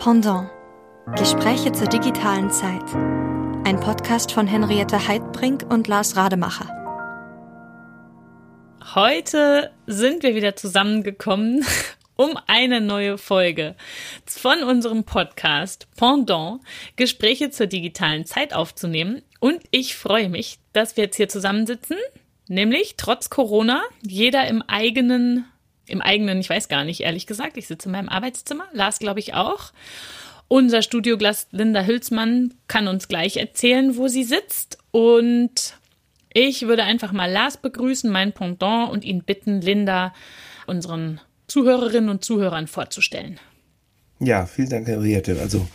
Pendant. Gespräche zur digitalen Zeit. Ein Podcast von Henriette Heidbrink und Lars Rademacher. Heute sind wir wieder zusammengekommen, um eine neue Folge von unserem Podcast Pendant Gespräche zur digitalen Zeit aufzunehmen. Und ich freue mich, dass wir jetzt hier zusammensitzen, nämlich trotz Corona, jeder im eigenen im eigenen, ich weiß gar nicht, ehrlich gesagt. Ich sitze in meinem Arbeitszimmer. Lars, glaube ich, auch. Unser Studioglas Linda Hülsmann kann uns gleich erzählen, wo sie sitzt. Und ich würde einfach mal Lars begrüßen, mein Pendant, und ihn bitten, Linda unseren Zuhörerinnen und Zuhörern vorzustellen. Ja, vielen Dank, Henriette. Also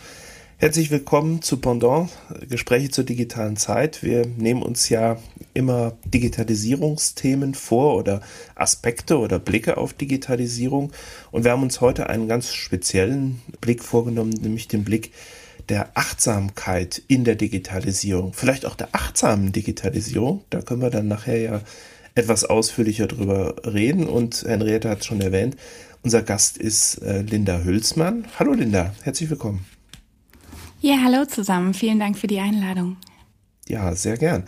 Herzlich willkommen zu Pendant, Gespräche zur digitalen Zeit. Wir nehmen uns ja immer Digitalisierungsthemen vor oder Aspekte oder Blicke auf Digitalisierung. Und wir haben uns heute einen ganz speziellen Blick vorgenommen, nämlich den Blick der Achtsamkeit in der Digitalisierung. Vielleicht auch der achtsamen Digitalisierung. Da können wir dann nachher ja etwas ausführlicher drüber reden. Und Henriette hat es schon erwähnt, unser Gast ist äh, Linda Hülsmann. Hallo Linda, herzlich willkommen. Ja, hallo zusammen. Vielen Dank für die Einladung. Ja, sehr gern.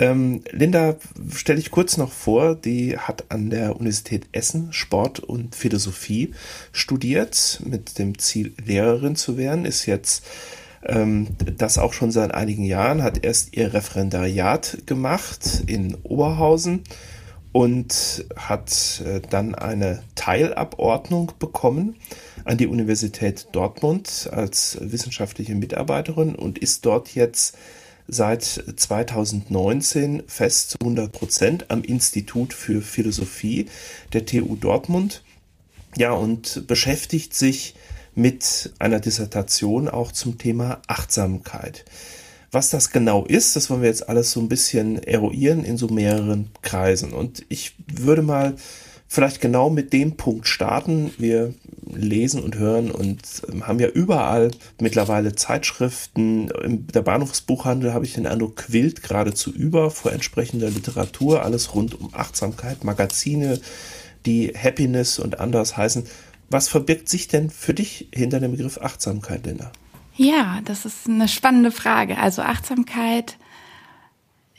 Ähm, Linda stelle ich kurz noch vor, die hat an der Universität Essen Sport und Philosophie studiert, mit dem Ziel, Lehrerin zu werden, ist jetzt ähm, das auch schon seit einigen Jahren, hat erst ihr Referendariat gemacht in Oberhausen und hat äh, dann eine Teilabordnung bekommen an die Universität Dortmund als wissenschaftliche Mitarbeiterin und ist dort jetzt seit 2019 fest zu 100 Prozent am Institut für Philosophie der TU Dortmund. Ja, und beschäftigt sich mit einer Dissertation auch zum Thema Achtsamkeit. Was das genau ist, das wollen wir jetzt alles so ein bisschen eruieren in so mehreren Kreisen. Und ich würde mal vielleicht genau mit dem Punkt starten. Wir lesen und hören und ähm, haben ja überall mittlerweile Zeitschriften. Der Bahnhofsbuchhandel habe ich den Eindruck, quillt geradezu über vor entsprechender Literatur. Alles rund um Achtsamkeit, Magazine, die Happiness und anders heißen. Was verbirgt sich denn für dich hinter dem Begriff Achtsamkeit, Linda? Ja, das ist eine spannende Frage. Also Achtsamkeit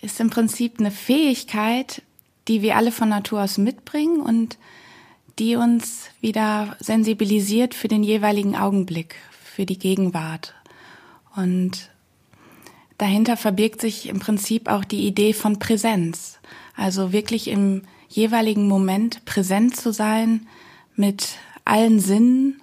ist im Prinzip eine Fähigkeit, die wir alle von Natur aus mitbringen und die uns wieder sensibilisiert für den jeweiligen Augenblick, für die Gegenwart. Und dahinter verbirgt sich im Prinzip auch die Idee von Präsenz. Also wirklich im jeweiligen Moment präsent zu sein mit allen Sinnen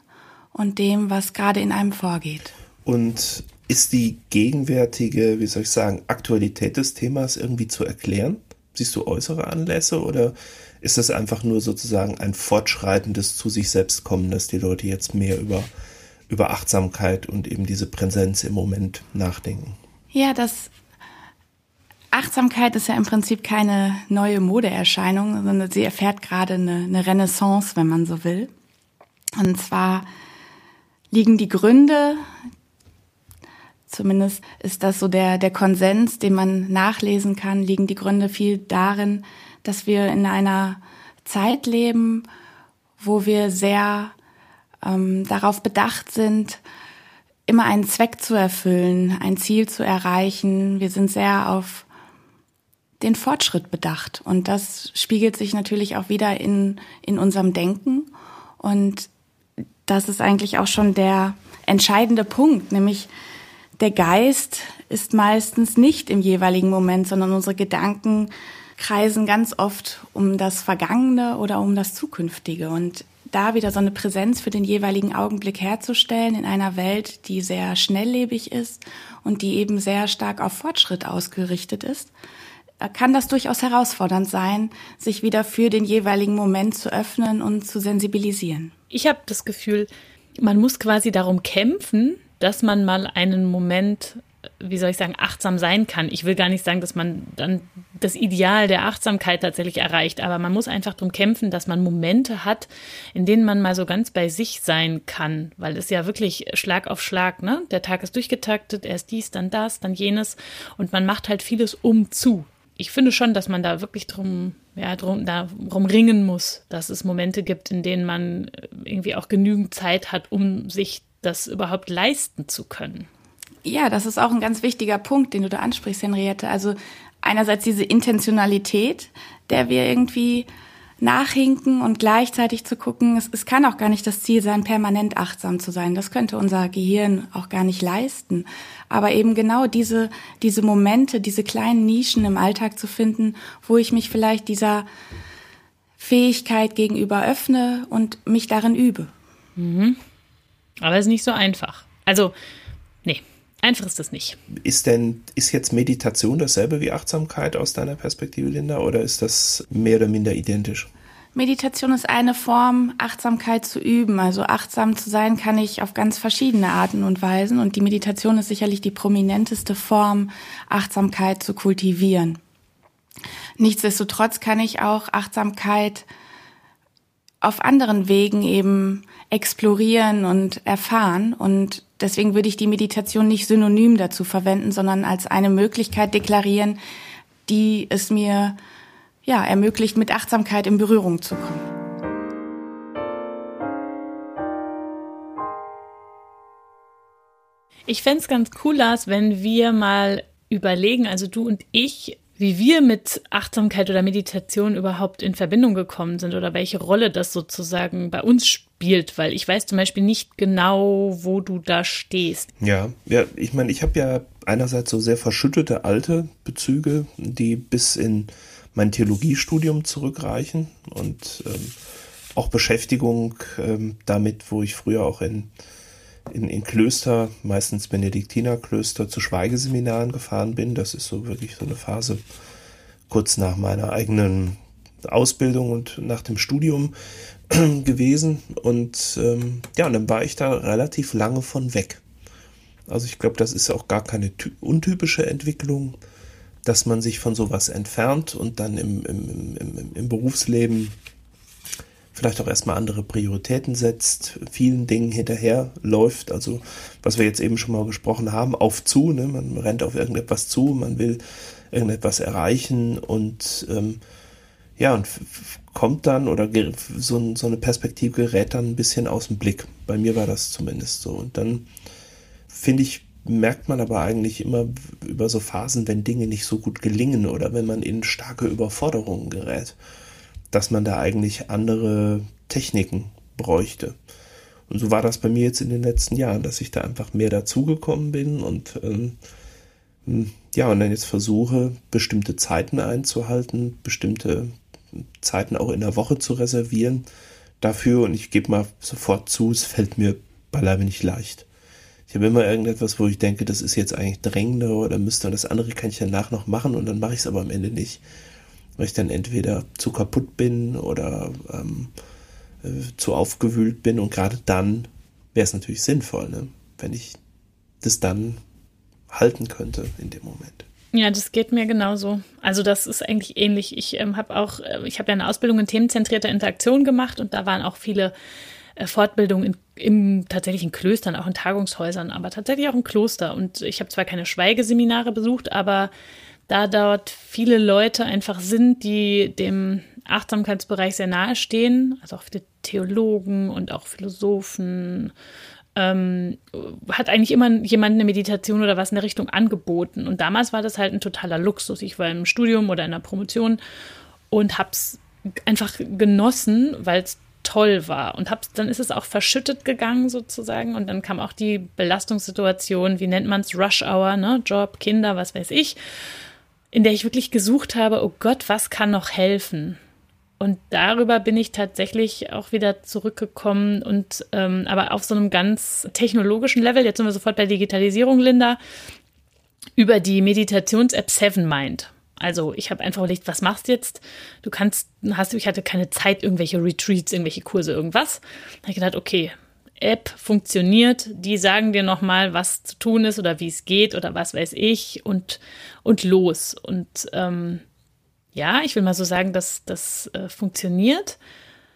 und dem, was gerade in einem vorgeht. Und ist die gegenwärtige, wie soll ich sagen, Aktualität des Themas irgendwie zu erklären? Siehst du äußere Anlässe oder ist das einfach nur sozusagen ein fortschreitendes zu sich selbst kommen, dass die Leute jetzt mehr über, über Achtsamkeit und eben diese Präsenz im Moment nachdenken? Ja, das Achtsamkeit ist ja im Prinzip keine neue Modeerscheinung, sondern sie erfährt gerade eine, eine Renaissance, wenn man so will. Und zwar liegen die Gründe Zumindest ist das so der, der Konsens, den man nachlesen kann, liegen die Gründe viel darin, dass wir in einer Zeit leben, wo wir sehr ähm, darauf bedacht sind, immer einen Zweck zu erfüllen, ein Ziel zu erreichen. Wir sind sehr auf den Fortschritt bedacht. Und das spiegelt sich natürlich auch wieder in, in unserem Denken. Und das ist eigentlich auch schon der entscheidende Punkt, nämlich der Geist ist meistens nicht im jeweiligen Moment, sondern unsere Gedanken kreisen ganz oft um das Vergangene oder um das Zukünftige. Und da wieder so eine Präsenz für den jeweiligen Augenblick herzustellen in einer Welt, die sehr schnelllebig ist und die eben sehr stark auf Fortschritt ausgerichtet ist, kann das durchaus herausfordernd sein, sich wieder für den jeweiligen Moment zu öffnen und zu sensibilisieren. Ich habe das Gefühl, man muss quasi darum kämpfen, dass man mal einen Moment, wie soll ich sagen, achtsam sein kann. Ich will gar nicht sagen, dass man dann das Ideal der Achtsamkeit tatsächlich erreicht, aber man muss einfach darum kämpfen, dass man Momente hat, in denen man mal so ganz bei sich sein kann, weil es ja wirklich Schlag auf Schlag, ne? Der Tag ist durchgetaktet, erst dies, dann das, dann jenes und man macht halt vieles um zu. Ich finde schon, dass man da wirklich drum, ja, drum, darum ringen muss, dass es Momente gibt, in denen man irgendwie auch genügend Zeit hat, um sich das überhaupt leisten zu können. Ja, das ist auch ein ganz wichtiger Punkt, den du da ansprichst, Henriette. Also einerseits diese Intentionalität, der wir irgendwie nachhinken und gleichzeitig zu gucken, es, es kann auch gar nicht das Ziel sein, permanent achtsam zu sein. Das könnte unser Gehirn auch gar nicht leisten. Aber eben genau diese, diese Momente, diese kleinen Nischen im Alltag zu finden, wo ich mich vielleicht dieser Fähigkeit gegenüber öffne und mich darin übe. Mhm. Aber es ist nicht so einfach. Also, nee, einfach ist das nicht. Ist denn, ist jetzt Meditation dasselbe wie Achtsamkeit aus deiner Perspektive, Linda, oder ist das mehr oder minder identisch? Meditation ist eine Form, Achtsamkeit zu üben. Also achtsam zu sein kann ich auf ganz verschiedene Arten und Weisen. Und die Meditation ist sicherlich die prominenteste Form, Achtsamkeit zu kultivieren. Nichtsdestotrotz kann ich auch Achtsamkeit auf anderen Wegen eben explorieren und erfahren. Und deswegen würde ich die Meditation nicht synonym dazu verwenden, sondern als eine Möglichkeit deklarieren, die es mir ja, ermöglicht, mit Achtsamkeit in Berührung zu kommen. Ich fände es ganz cool, Lars, wenn wir mal überlegen, also du und ich, wie wir mit Achtsamkeit oder Meditation überhaupt in Verbindung gekommen sind oder welche Rolle das sozusagen bei uns spielt, weil ich weiß zum Beispiel nicht genau, wo du da stehst. Ja, ja, ich meine, ich habe ja einerseits so sehr verschüttete alte Bezüge, die bis in mein Theologiestudium zurückreichen und ähm, auch Beschäftigung ähm, damit, wo ich früher auch in in, in Klöster, meistens Benediktinerklöster, zu Schweigeseminaren gefahren bin. Das ist so wirklich so eine Phase kurz nach meiner eigenen Ausbildung und nach dem Studium gewesen. Und ähm, ja, und dann war ich da relativ lange von weg. Also ich glaube, das ist auch gar keine untypische Entwicklung, dass man sich von sowas entfernt und dann im, im, im, im Berufsleben vielleicht auch erstmal andere Prioritäten setzt, vielen Dingen hinterher läuft, also was wir jetzt eben schon mal gesprochen haben, auf zu, ne? man rennt auf irgendetwas zu, man will irgendetwas erreichen und ähm, ja, und kommt dann oder so, so eine Perspektive gerät dann ein bisschen aus dem Blick. Bei mir war das zumindest so. Und dann finde ich, merkt man aber eigentlich immer über so Phasen, wenn Dinge nicht so gut gelingen oder wenn man in starke Überforderungen gerät dass man da eigentlich andere Techniken bräuchte. Und so war das bei mir jetzt in den letzten Jahren, dass ich da einfach mehr dazugekommen bin und ähm, hm, ja, und dann jetzt versuche, bestimmte Zeiten einzuhalten, bestimmte Zeiten auch in der Woche zu reservieren dafür. Und ich gebe mal sofort zu, es fällt mir beileibe nicht leicht. Ich habe immer irgendetwas, wo ich denke, das ist jetzt eigentlich drängender oder müsste und das andere kann ich danach noch machen und dann mache ich es aber am Ende nicht weil ich dann entweder zu kaputt bin oder ähm, äh, zu aufgewühlt bin. Und gerade dann wäre es natürlich sinnvoll, ne? wenn ich das dann halten könnte in dem Moment. Ja, das geht mir genauso. Also das ist eigentlich ähnlich. Ich ähm, habe auch, äh, ich habe ja eine Ausbildung in themenzentrierter Interaktion gemacht und da waren auch viele äh, Fortbildungen in, im tatsächlich Klöstern, auch in Tagungshäusern, aber tatsächlich auch im Kloster. Und ich habe zwar keine Schweigeseminare besucht, aber da dort viele Leute einfach sind, die dem Achtsamkeitsbereich sehr nahe stehen, also auch viele Theologen und auch Philosophen, ähm, hat eigentlich immer jemand eine Meditation oder was in der Richtung angeboten. Und damals war das halt ein totaler Luxus. Ich war im Studium oder in der Promotion und hab's einfach genossen, weil es toll war und hab's, dann ist es auch verschüttet gegangen sozusagen und dann kam auch die Belastungssituation, wie nennt man es, Rush Hour, ne, Job, Kinder, was weiß ich in der ich wirklich gesucht habe, oh Gott, was kann noch helfen? Und darüber bin ich tatsächlich auch wieder zurückgekommen und ähm, aber auf so einem ganz technologischen Level, jetzt sind wir sofort bei Digitalisierung, Linda, über die Meditations-App Seven Mind. Also ich habe einfach überlegt, was machst du jetzt? Du kannst, hast ich hatte keine Zeit, irgendwelche Retreats, irgendwelche Kurse, irgendwas. Da habe ich gedacht, okay, App funktioniert, die sagen dir nochmal, was zu tun ist oder wie es geht oder was weiß ich und, und los. Und ähm, ja, ich will mal so sagen, dass das äh, funktioniert.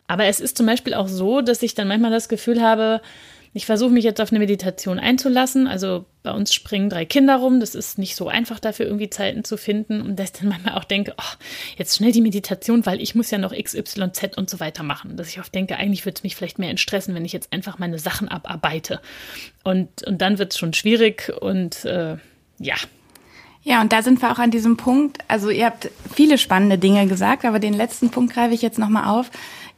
Aber es ist zum Beispiel auch so, dass ich dann manchmal das Gefühl habe, ich versuche mich jetzt auf eine Meditation einzulassen. Also bei uns springen drei Kinder rum. Das ist nicht so einfach dafür irgendwie Zeiten zu finden. Und dass ich dann manchmal auch denke, oh, jetzt schnell die Meditation, weil ich muss ja noch X, Y, Z und so weiter machen. Dass ich oft denke, eigentlich würde es mich vielleicht mehr entstressen, wenn ich jetzt einfach meine Sachen abarbeite. Und, und dann wird es schon schwierig und äh, ja, ja, und da sind wir auch an diesem Punkt. Also ihr habt viele spannende Dinge gesagt, aber den letzten Punkt greife ich jetzt nochmal auf.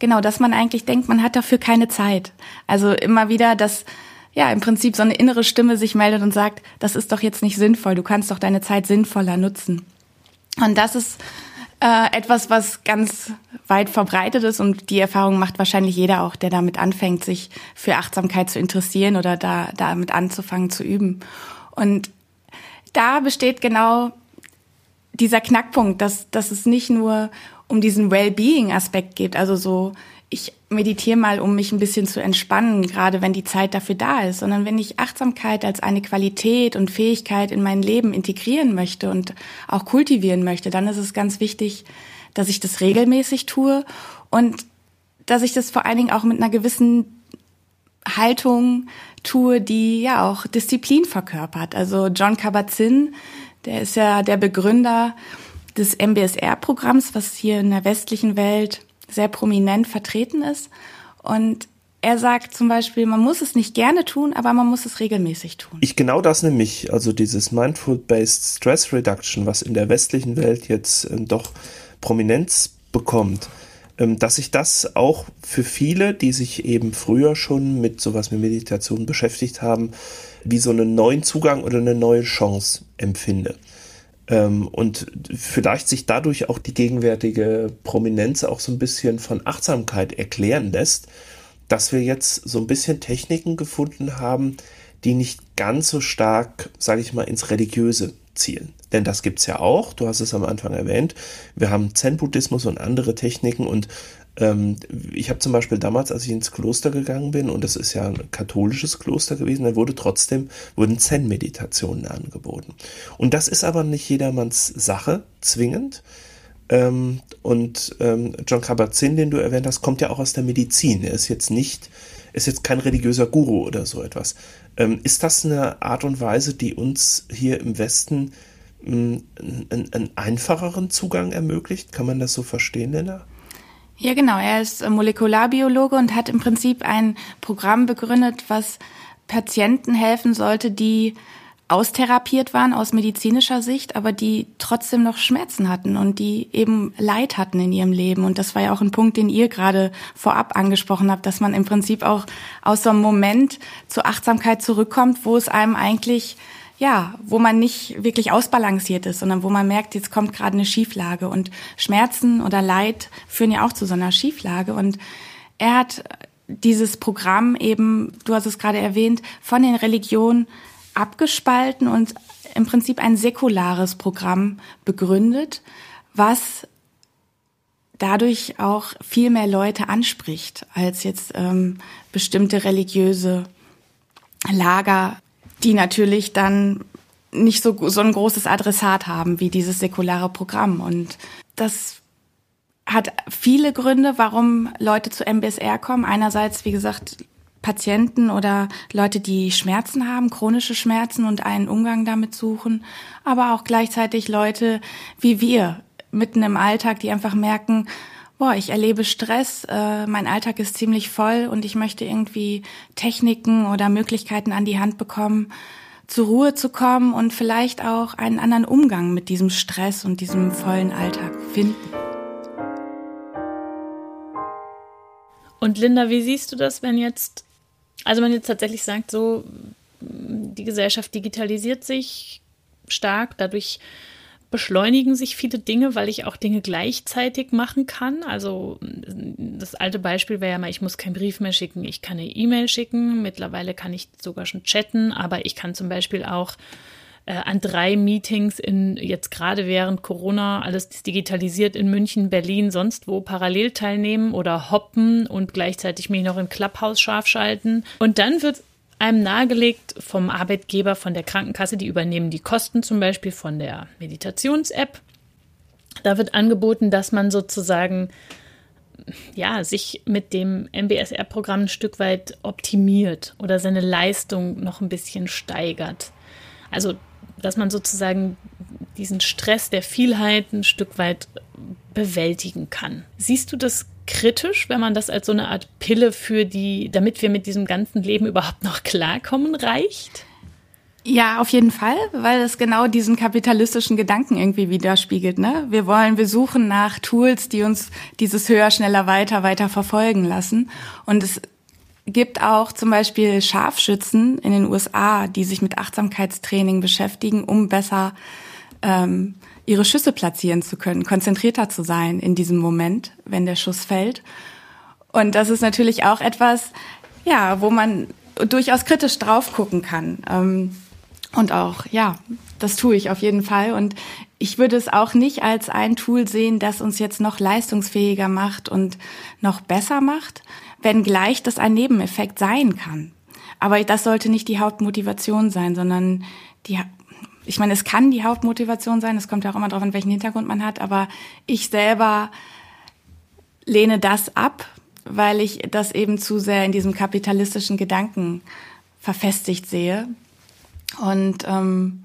Genau, dass man eigentlich denkt, man hat dafür keine Zeit. Also immer wieder, dass ja im Prinzip so eine innere Stimme sich meldet und sagt, das ist doch jetzt nicht sinnvoll, du kannst doch deine Zeit sinnvoller nutzen. Und das ist äh, etwas, was ganz weit verbreitet ist und die Erfahrung macht wahrscheinlich jeder auch, der damit anfängt, sich für Achtsamkeit zu interessieren oder da damit anzufangen zu üben. Und da besteht genau dieser Knackpunkt, dass, dass es nicht nur um diesen Well-Being-Aspekt geht, also so, ich meditiere mal, um mich ein bisschen zu entspannen, gerade wenn die Zeit dafür da ist, sondern wenn ich Achtsamkeit als eine Qualität und Fähigkeit in mein Leben integrieren möchte und auch kultivieren möchte, dann ist es ganz wichtig, dass ich das regelmäßig tue und dass ich das vor allen Dingen auch mit einer gewissen Haltung tue, die ja auch Disziplin verkörpert. Also John Kabat-Zinn, der ist ja der Begründer des MBSR-Programms, was hier in der westlichen Welt sehr prominent vertreten ist. Und er sagt zum Beispiel, man muss es nicht gerne tun, aber man muss es regelmäßig tun. Ich genau das nämlich, also dieses Mindful-Based Stress Reduction, was in der westlichen Welt jetzt äh, doch Prominenz bekommt, ähm, dass ich das auch für viele, die sich eben früher schon mit sowas wie Meditation beschäftigt haben, wie so einen neuen Zugang oder eine neue Chance empfinde. Ähm, und vielleicht sich dadurch auch die gegenwärtige Prominenz auch so ein bisschen von Achtsamkeit erklären lässt, dass wir jetzt so ein bisschen Techniken gefunden haben, die nicht ganz so stark, sage ich mal, ins Religiöse zielen. Denn das gibt's ja auch, du hast es am Anfang erwähnt. Wir haben Zen-Buddhismus und andere Techniken und ich habe zum Beispiel damals, als ich ins Kloster gegangen bin, und das ist ja ein katholisches Kloster gewesen, da wurde trotzdem, wurden Zen-Meditationen angeboten. Und das ist aber nicht jedermanns Sache, zwingend. Ähm, und ähm, John Kabat-Zinn, den du erwähnt hast, kommt ja auch aus der Medizin. Er ist jetzt nicht, ist jetzt kein religiöser Guru oder so etwas. Ähm, ist das eine Art und Weise, die uns hier im Westen einen, einen einfacheren Zugang ermöglicht? Kann man das so verstehen, Lena? Ja, genau. Er ist Molekularbiologe und hat im Prinzip ein Programm begründet, was Patienten helfen sollte, die austherapiert waren aus medizinischer Sicht, aber die trotzdem noch Schmerzen hatten und die eben Leid hatten in ihrem Leben. Und das war ja auch ein Punkt, den ihr gerade vorab angesprochen habt, dass man im Prinzip auch aus so einem Moment zur Achtsamkeit zurückkommt, wo es einem eigentlich ja, wo man nicht wirklich ausbalanciert ist, sondern wo man merkt, jetzt kommt gerade eine Schieflage und Schmerzen oder Leid führen ja auch zu so einer Schieflage. Und er hat dieses Programm eben, du hast es gerade erwähnt, von den Religionen abgespalten und im Prinzip ein säkulares Programm begründet, was dadurch auch viel mehr Leute anspricht als jetzt ähm, bestimmte religiöse Lager die natürlich dann nicht so, so ein großes Adressat haben wie dieses säkulare Programm. Und das hat viele Gründe, warum Leute zu MBSR kommen. Einerseits, wie gesagt, Patienten oder Leute, die Schmerzen haben, chronische Schmerzen und einen Umgang damit suchen, aber auch gleichzeitig Leute wie wir mitten im Alltag, die einfach merken, boah, ich erlebe Stress, äh, mein Alltag ist ziemlich voll und ich möchte irgendwie Techniken oder Möglichkeiten an die Hand bekommen, zur Ruhe zu kommen und vielleicht auch einen anderen Umgang mit diesem Stress und diesem vollen Alltag finden. Und Linda, wie siehst du das, wenn jetzt, also man jetzt tatsächlich sagt, so, die Gesellschaft digitalisiert sich stark, dadurch beschleunigen sich viele Dinge, weil ich auch Dinge gleichzeitig machen kann. Also das alte Beispiel wäre ja mal, ich muss keinen Brief mehr schicken, ich kann eine E-Mail schicken. Mittlerweile kann ich sogar schon chatten, aber ich kann zum Beispiel auch äh, an drei Meetings in jetzt gerade während Corona alles digitalisiert in München, Berlin, sonst wo parallel teilnehmen oder hoppen und gleichzeitig mich noch in Clubhouse scharf schalten. Und dann wird einem nahegelegt vom Arbeitgeber, von der Krankenkasse, die übernehmen die Kosten zum Beispiel von der Meditations-App. Da wird angeboten, dass man sozusagen ja, sich mit dem MBSR-Programm ein Stück weit optimiert oder seine Leistung noch ein bisschen steigert. Also, dass man sozusagen diesen Stress der Vielheit ein Stück weit bewältigen kann. Siehst du das kritisch, wenn man das als so eine Art Pille für die, damit wir mit diesem ganzen Leben überhaupt noch klarkommen, reicht? Ja, auf jeden Fall, weil es genau diesen kapitalistischen Gedanken irgendwie widerspiegelt. Ne? Wir wollen, wir suchen nach Tools, die uns dieses höher, schneller, weiter, weiter verfolgen lassen. Und es gibt auch zum Beispiel Scharfschützen in den USA, die sich mit Achtsamkeitstraining beschäftigen, um besser ähm, ihre Schüsse platzieren zu können, konzentrierter zu sein in diesem Moment, wenn der Schuss fällt. Und das ist natürlich auch etwas, ja, wo man durchaus kritisch drauf gucken kann. Ähm, und auch, ja, das tue ich auf jeden Fall. Und ich würde es auch nicht als ein Tool sehen, das uns jetzt noch leistungsfähiger macht und noch besser macht, wenngleich das ein Nebeneffekt sein kann. Aber das sollte nicht die Hauptmotivation sein, sondern die, ich meine, es kann die Hauptmotivation sein, es kommt ja auch immer darauf an, welchen Hintergrund man hat, aber ich selber lehne das ab, weil ich das eben zu sehr in diesem kapitalistischen Gedanken verfestigt sehe. Und ähm,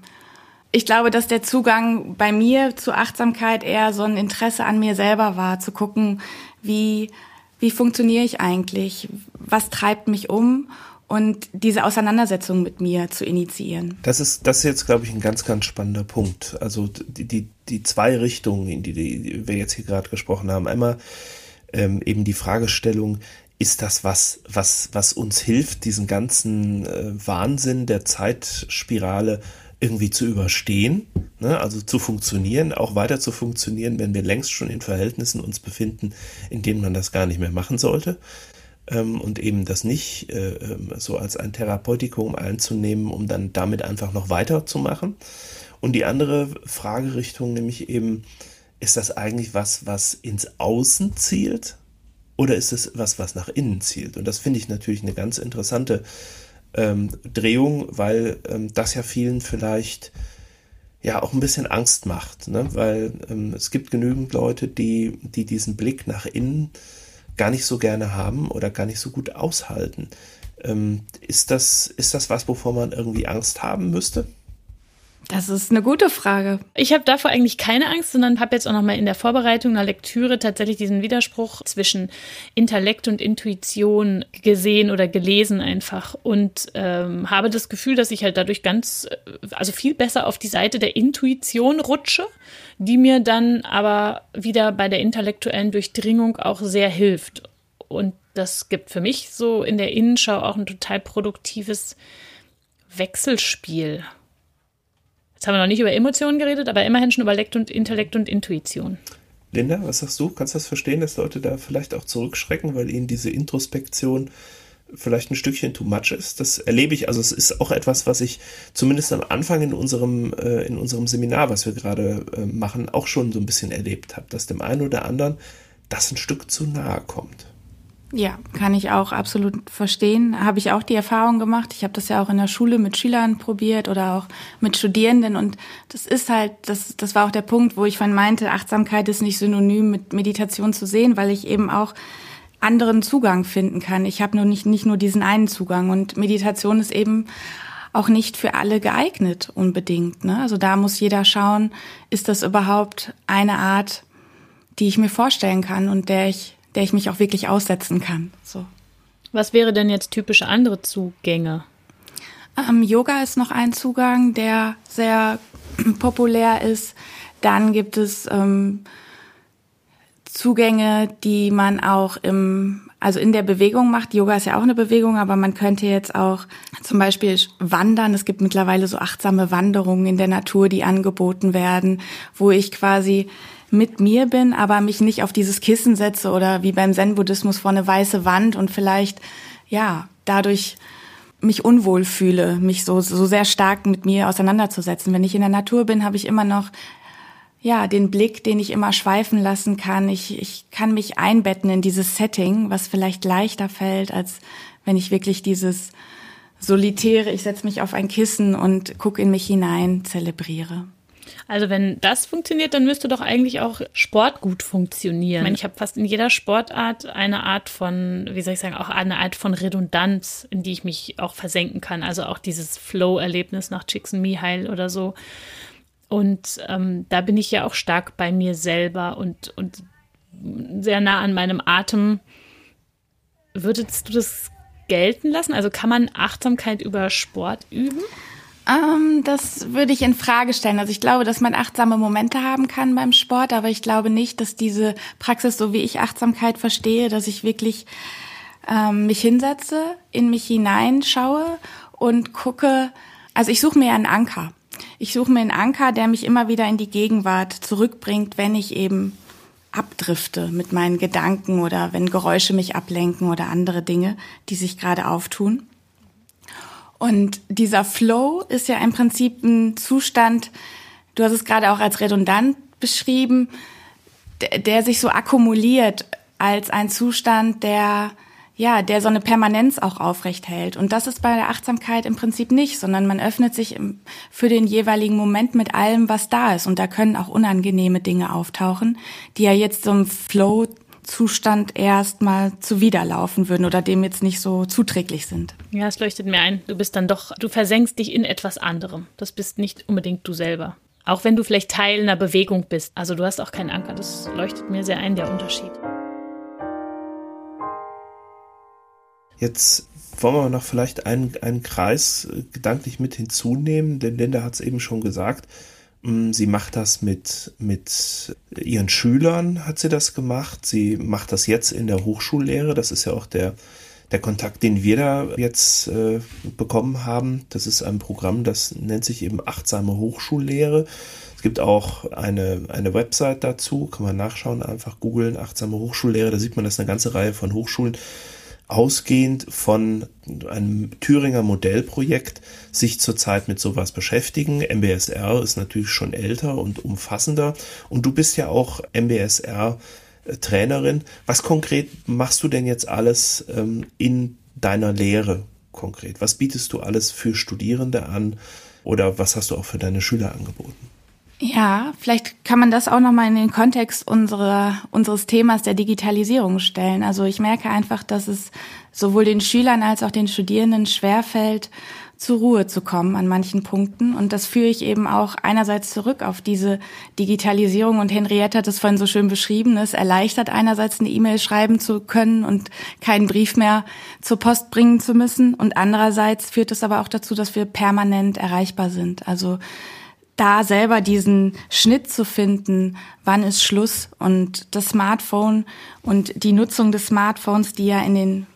ich glaube, dass der Zugang bei mir zu Achtsamkeit eher so ein Interesse an mir selber war, zu gucken, wie, wie funktioniere ich eigentlich, was treibt mich um und diese Auseinandersetzung mit mir zu initiieren. Das ist, das ist jetzt, glaube ich, ein ganz, ganz spannender Punkt. Also die, die, die zwei Richtungen, in die, die wir jetzt hier gerade gesprochen haben. Einmal ähm, eben die Fragestellung, ist das was, was, was uns hilft, diesen ganzen äh, Wahnsinn der Zeitspirale irgendwie zu überstehen, ne? also zu funktionieren, auch weiter zu funktionieren, wenn wir längst schon in Verhältnissen uns befinden, in denen man das gar nicht mehr machen sollte ähm, und eben das nicht äh, ähm, so als ein Therapeutikum einzunehmen, um dann damit einfach noch weiterzumachen. Und die andere Fragerichtung, nämlich eben, ist das eigentlich was, was ins Außen zielt? Oder ist es was, was nach innen zielt? Und das finde ich natürlich eine ganz interessante ähm, Drehung, weil ähm, das ja vielen vielleicht ja auch ein bisschen Angst macht, ne? weil ähm, es gibt genügend Leute, die, die diesen Blick nach innen gar nicht so gerne haben oder gar nicht so gut aushalten. Ähm, ist, das, ist das was, wovor man irgendwie Angst haben müsste? Das ist eine gute Frage. Ich habe davor eigentlich keine Angst, sondern habe jetzt auch noch mal in der Vorbereitung einer Lektüre tatsächlich diesen Widerspruch zwischen Intellekt und Intuition gesehen oder gelesen einfach und ähm, habe das Gefühl, dass ich halt dadurch ganz, äh, also viel besser auf die Seite der Intuition rutsche, die mir dann aber wieder bei der intellektuellen Durchdringung auch sehr hilft. Und das gibt für mich so in der Innenschau auch ein total produktives Wechselspiel. Jetzt haben wir noch nicht über Emotionen geredet, aber immerhin schon über Lekt und Intellekt und Intuition. Linda, was sagst du? Kannst du das verstehen, dass Leute da vielleicht auch zurückschrecken, weil ihnen diese Introspektion vielleicht ein Stückchen too much ist? Das erlebe ich. Also es ist auch etwas, was ich zumindest am Anfang in unserem, äh, in unserem Seminar, was wir gerade äh, machen, auch schon so ein bisschen erlebt habe, dass dem einen oder anderen das ein Stück zu nahe kommt. Ja, kann ich auch absolut verstehen. Habe ich auch die Erfahrung gemacht. Ich habe das ja auch in der Schule mit Schülern probiert oder auch mit Studierenden. Und das ist halt, das, das war auch der Punkt, wo ich von meinte, Achtsamkeit ist nicht synonym mit Meditation zu sehen, weil ich eben auch anderen Zugang finden kann. Ich habe nur nicht, nicht nur diesen einen Zugang. Und Meditation ist eben auch nicht für alle geeignet unbedingt. Ne? Also da muss jeder schauen, ist das überhaupt eine Art, die ich mir vorstellen kann und der ich der ich mich auch wirklich aussetzen kann. So. Was wäre denn jetzt typische andere Zugänge? Ähm, Yoga ist noch ein Zugang, der sehr populär ist. Dann gibt es ähm, Zugänge, die man auch im, also in der Bewegung macht. Yoga ist ja auch eine Bewegung, aber man könnte jetzt auch zum Beispiel wandern. Es gibt mittlerweile so achtsame Wanderungen in der Natur, die angeboten werden, wo ich quasi mit mir bin, aber mich nicht auf dieses Kissen setze oder wie beim Zen-Buddhismus vor eine weiße Wand und vielleicht, ja, dadurch mich unwohl fühle, mich so, so sehr stark mit mir auseinanderzusetzen. Wenn ich in der Natur bin, habe ich immer noch ja, den Blick, den ich immer schweifen lassen kann. Ich, ich kann mich einbetten in dieses Setting, was vielleicht leichter fällt, als wenn ich wirklich dieses solitäre, ich setze mich auf ein Kissen und gucke in mich hinein, zelebriere. Also wenn das funktioniert, dann müsste doch eigentlich auch Sport gut funktionieren. Ich, meine, ich habe fast in jeder Sportart eine Art von, wie soll ich sagen, auch eine Art von Redundanz, in die ich mich auch versenken kann. Also auch dieses Flow-Erlebnis nach Csikszentmihalyi oder so. Und ähm, da bin ich ja auch stark bei mir selber und, und sehr nah an meinem Atem. Würdest du das gelten lassen? Also kann man Achtsamkeit über Sport üben? Ähm, das würde ich in Frage stellen. Also ich glaube, dass man achtsame Momente haben kann beim Sport, aber ich glaube nicht, dass diese Praxis, so wie ich Achtsamkeit verstehe, dass ich wirklich ähm, mich hinsetze, in mich hineinschaue und gucke. Also ich suche mir einen Anker. Ich suche mir einen Anker, der mich immer wieder in die Gegenwart zurückbringt, wenn ich eben abdrifte mit meinen Gedanken oder wenn Geräusche mich ablenken oder andere Dinge, die sich gerade auftun. Und dieser Flow ist ja im Prinzip ein Zustand, du hast es gerade auch als redundant beschrieben, der, der sich so akkumuliert als ein Zustand, der ja, der so eine Permanenz auch aufrecht hält. Und das ist bei der Achtsamkeit im Prinzip nicht, sondern man öffnet sich für den jeweiligen Moment mit allem, was da ist. Und da können auch unangenehme Dinge auftauchen, die ja jetzt so im Flow Zustand erstmal zuwiderlaufen würden oder dem jetzt nicht so zuträglich sind. Ja, es leuchtet mir ein. Du bist dann doch, du versenkst dich in etwas anderem. Das bist nicht unbedingt du selber. Auch wenn du vielleicht Teil einer Bewegung bist. Also du hast auch keinen Anker. Das leuchtet mir sehr ein, der Unterschied. Jetzt wollen wir noch vielleicht einen, einen Kreis gedanklich mit hinzunehmen, denn Linda hat es eben schon gesagt, sie macht das mit, mit ihren Schülern, hat sie das gemacht. Sie macht das jetzt in der Hochschullehre. Das ist ja auch der, der Kontakt, den wir da jetzt äh, bekommen haben. Das ist ein Programm, das nennt sich eben achtsame Hochschullehre. Es gibt auch eine, eine Website dazu, kann man nachschauen, einfach googeln, achtsame Hochschullehre. Da sieht man, dass eine ganze Reihe von Hochschulen ausgehend von einem Thüringer Modellprojekt sich zurzeit mit sowas beschäftigen. MBSR ist natürlich schon älter und umfassender und du bist ja auch MBSR Trainerin. Was konkret machst du denn jetzt alles ähm, in deiner Lehre konkret? Was bietest du alles für Studierende an oder was hast du auch für deine Schüler angeboten? Ja, vielleicht kann man das auch nochmal in den Kontext unserer, unseres Themas der Digitalisierung stellen. Also ich merke einfach, dass es sowohl den Schülern als auch den Studierenden schwerfällt, zur Ruhe zu kommen an manchen Punkten. Und das führe ich eben auch einerseits zurück auf diese Digitalisierung. Und Henriette hat es vorhin so schön beschrieben. Es erleichtert einerseits eine E-Mail schreiben zu können und keinen Brief mehr zur Post bringen zu müssen. Und andererseits führt es aber auch dazu, dass wir permanent erreichbar sind. Also da selber diesen Schnitt zu finden, wann ist Schluss und das Smartphone und die Nutzung des Smartphones, die ja in den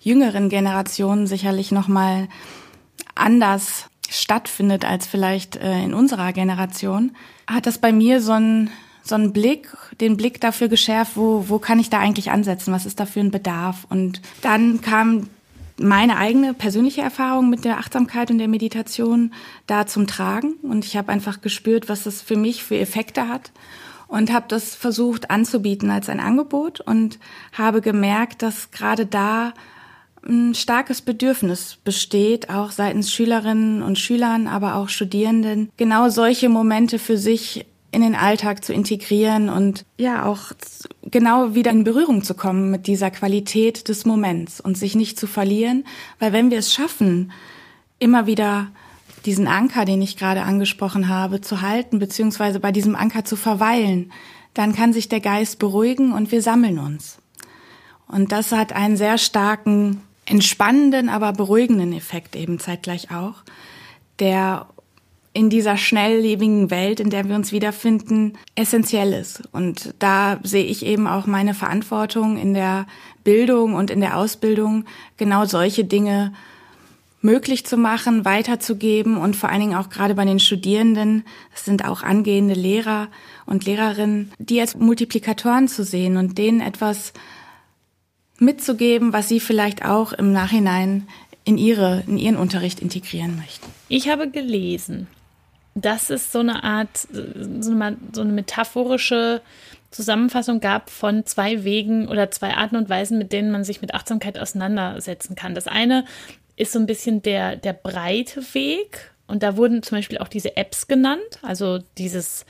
jüngeren Generationen sicherlich noch mal anders stattfindet als vielleicht äh, in unserer Generation, hat das bei mir so einen so einen Blick, den Blick dafür geschärft, wo, wo kann ich da eigentlich ansetzen? Was ist da für ein Bedarf? Und dann kam meine eigene persönliche Erfahrung mit der Achtsamkeit und der Meditation da zum Tragen. Und ich habe einfach gespürt, was das für mich für Effekte hat und habe das versucht anzubieten als ein Angebot und habe gemerkt, dass gerade da ein starkes Bedürfnis besteht, auch seitens Schülerinnen und Schülern, aber auch Studierenden, genau solche Momente für sich in den Alltag zu integrieren und ja auch genau wieder in Berührung zu kommen mit dieser Qualität des Moments und sich nicht zu verlieren, weil wenn wir es schaffen, immer wieder diesen Anker, den ich gerade angesprochen habe, zu halten, beziehungsweise bei diesem Anker zu verweilen, dann kann sich der Geist beruhigen und wir sammeln uns. Und das hat einen sehr starken, entspannenden, aber beruhigenden Effekt eben zeitgleich auch, der in dieser schnelllebigen Welt, in der wir uns wiederfinden, essentiell ist. Und da sehe ich eben auch meine Verantwortung in der Bildung und in der Ausbildung, genau solche Dinge möglich zu machen, weiterzugeben und vor allen Dingen auch gerade bei den Studierenden, das sind auch angehende Lehrer und Lehrerinnen, die als Multiplikatoren zu sehen und denen etwas mitzugeben, was sie vielleicht auch im Nachhinein in ihre, in ihren Unterricht integrieren möchten. Ich habe gelesen, dass es so eine Art, so eine, so eine metaphorische Zusammenfassung gab von zwei Wegen oder zwei Arten und Weisen, mit denen man sich mit Achtsamkeit auseinandersetzen kann. Das eine ist so ein bisschen der, der breite Weg, Und da wurden zum Beispiel auch diese Apps genannt, also dieses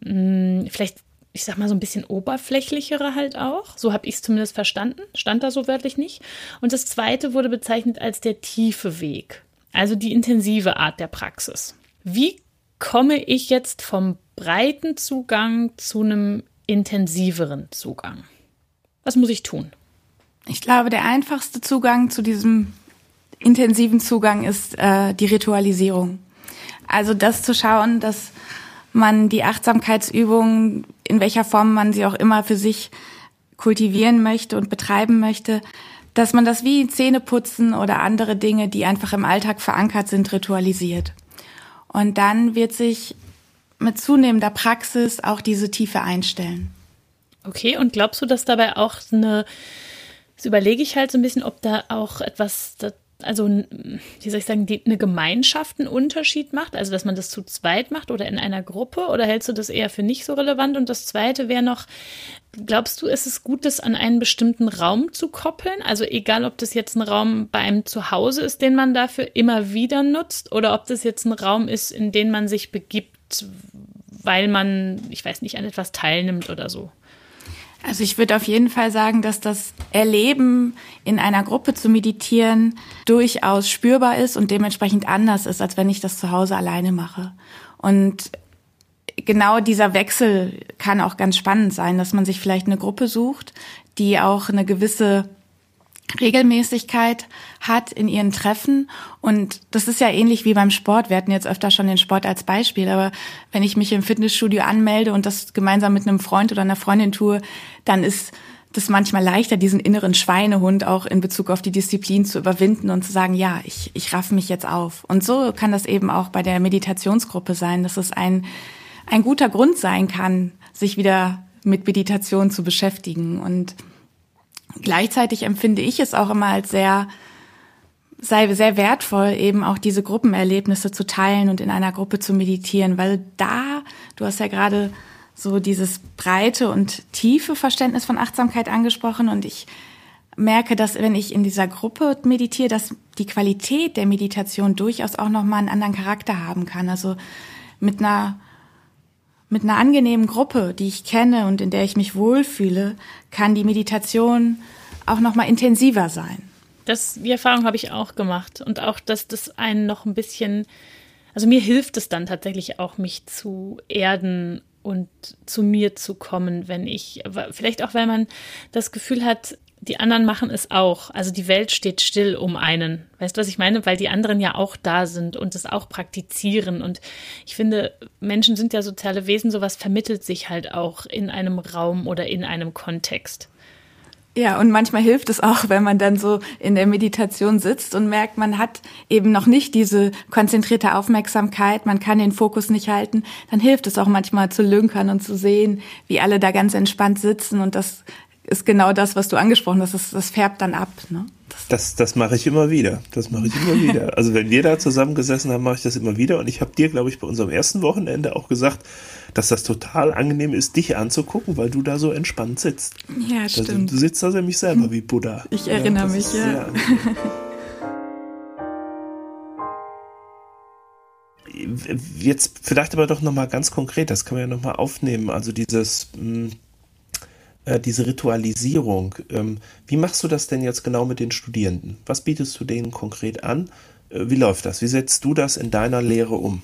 mh, mm, vielleicht, ich sag mal, so ein bisschen oberflächlichere halt auch. So habe ich es zumindest verstanden. Stand da so wörtlich nicht. Und das zweite wurde bezeichnet als der tiefe Weg, also die intensive Art der Praxis. Wie komme ich jetzt vom breiten Zugang zu einem intensiveren Zugang? Was muss ich tun? Ich glaube, der einfachste Zugang zu diesem intensiven Zugang ist äh, die Ritualisierung. Also das zu schauen, dass man die Achtsamkeitsübungen, in welcher Form man sie auch immer für sich kultivieren möchte und betreiben möchte, dass man das wie Zähneputzen oder andere Dinge, die einfach im Alltag verankert sind, ritualisiert. Und dann wird sich mit zunehmender Praxis auch diese Tiefe einstellen. Okay, und glaubst du, dass dabei auch eine, das überlege ich halt so ein bisschen, ob da auch etwas also wie soll ich sagen, die, eine Gemeinschaft einen Unterschied macht, also dass man das zu zweit macht oder in einer Gruppe oder hältst du das eher für nicht so relevant? Und das zweite wäre noch, glaubst du, ist es gut, das an einen bestimmten Raum zu koppeln? Also egal, ob das jetzt ein Raum bei einem Zuhause ist, den man dafür immer wieder nutzt oder ob das jetzt ein Raum ist, in den man sich begibt, weil man, ich weiß nicht, an etwas teilnimmt oder so. Also ich würde auf jeden Fall sagen, dass das Erleben in einer Gruppe zu meditieren durchaus spürbar ist und dementsprechend anders ist, als wenn ich das zu Hause alleine mache. Und genau dieser Wechsel kann auch ganz spannend sein, dass man sich vielleicht eine Gruppe sucht, die auch eine gewisse Regelmäßigkeit hat in ihren Treffen. Und das ist ja ähnlich wie beim Sport. Wir hatten jetzt öfter schon den Sport als Beispiel. Aber wenn ich mich im Fitnessstudio anmelde und das gemeinsam mit einem Freund oder einer Freundin tue, dann ist das manchmal leichter, diesen inneren Schweinehund auch in Bezug auf die Disziplin zu überwinden und zu sagen, ja, ich, ich raff mich jetzt auf. Und so kann das eben auch bei der Meditationsgruppe sein, dass es ein, ein guter Grund sein kann, sich wieder mit Meditation zu beschäftigen. Und Gleichzeitig empfinde ich es auch immer als sehr, sei sehr wertvoll, eben auch diese Gruppenerlebnisse zu teilen und in einer Gruppe zu meditieren, weil da, du hast ja gerade so dieses breite und tiefe Verständnis von Achtsamkeit angesprochen und ich merke, dass wenn ich in dieser Gruppe meditiere, dass die Qualität der Meditation durchaus auch nochmal einen anderen Charakter haben kann. Also mit einer mit einer angenehmen Gruppe, die ich kenne und in der ich mich wohlfühle, kann die Meditation auch noch mal intensiver sein. Das, die Erfahrung habe ich auch gemacht und auch, dass das einen noch ein bisschen, also mir hilft es dann tatsächlich auch, mich zu erden und zu mir zu kommen, wenn ich, vielleicht auch, weil man das Gefühl hat, die anderen machen es auch. Also die Welt steht still um einen. Weißt du, was ich meine? Weil die anderen ja auch da sind und es auch praktizieren. Und ich finde, Menschen sind ja soziale Wesen, sowas vermittelt sich halt auch in einem Raum oder in einem Kontext. Ja, und manchmal hilft es auch, wenn man dann so in der Meditation sitzt und merkt, man hat eben noch nicht diese konzentrierte Aufmerksamkeit, man kann den Fokus nicht halten, dann hilft es auch manchmal zu lünkern und zu sehen, wie alle da ganz entspannt sitzen und das ist genau das, was du angesprochen hast. Das, das färbt dann ab. Ne? Das, das, das mache ich immer wieder. Das mache ich immer wieder. Also wenn wir da zusammengesessen haben, mache ich das immer wieder. Und ich habe dir, glaube ich, bei unserem ersten Wochenende auch gesagt, dass das total angenehm ist, dich anzugucken, weil du da so entspannt sitzt. Ja, also, stimmt. Du sitzt da nämlich selber wie Buddha. Ich erinnere ja, mich, ja. Jetzt vielleicht aber doch nochmal ganz konkret, das kann man ja nochmal aufnehmen. Also dieses, mh, hm, äh, diese Ritualisierung. Ähm, wie machst du das denn jetzt genau mit den Studierenden? Was bietest du denen konkret an? Äh, wie läuft das? Wie setzt du das in deiner Lehre um?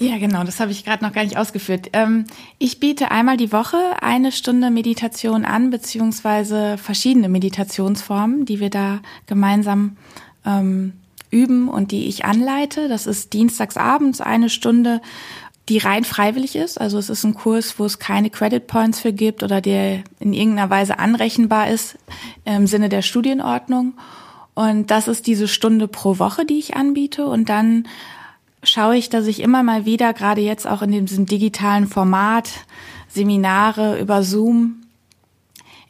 Ja, genau, das habe ich gerade noch gar nicht ausgeführt. Ähm, ich biete einmal die Woche eine Stunde Meditation an, beziehungsweise verschiedene Meditationsformen, die wir da gemeinsam ähm, üben und die ich anleite. Das ist dienstags abends eine Stunde die rein freiwillig ist. Also es ist ein Kurs, wo es keine Credit Points für gibt oder der in irgendeiner Weise anrechenbar ist im Sinne der Studienordnung. Und das ist diese Stunde pro Woche, die ich anbiete. Und dann schaue ich, dass ich immer mal wieder, gerade jetzt auch in diesem digitalen Format, Seminare über Zoom,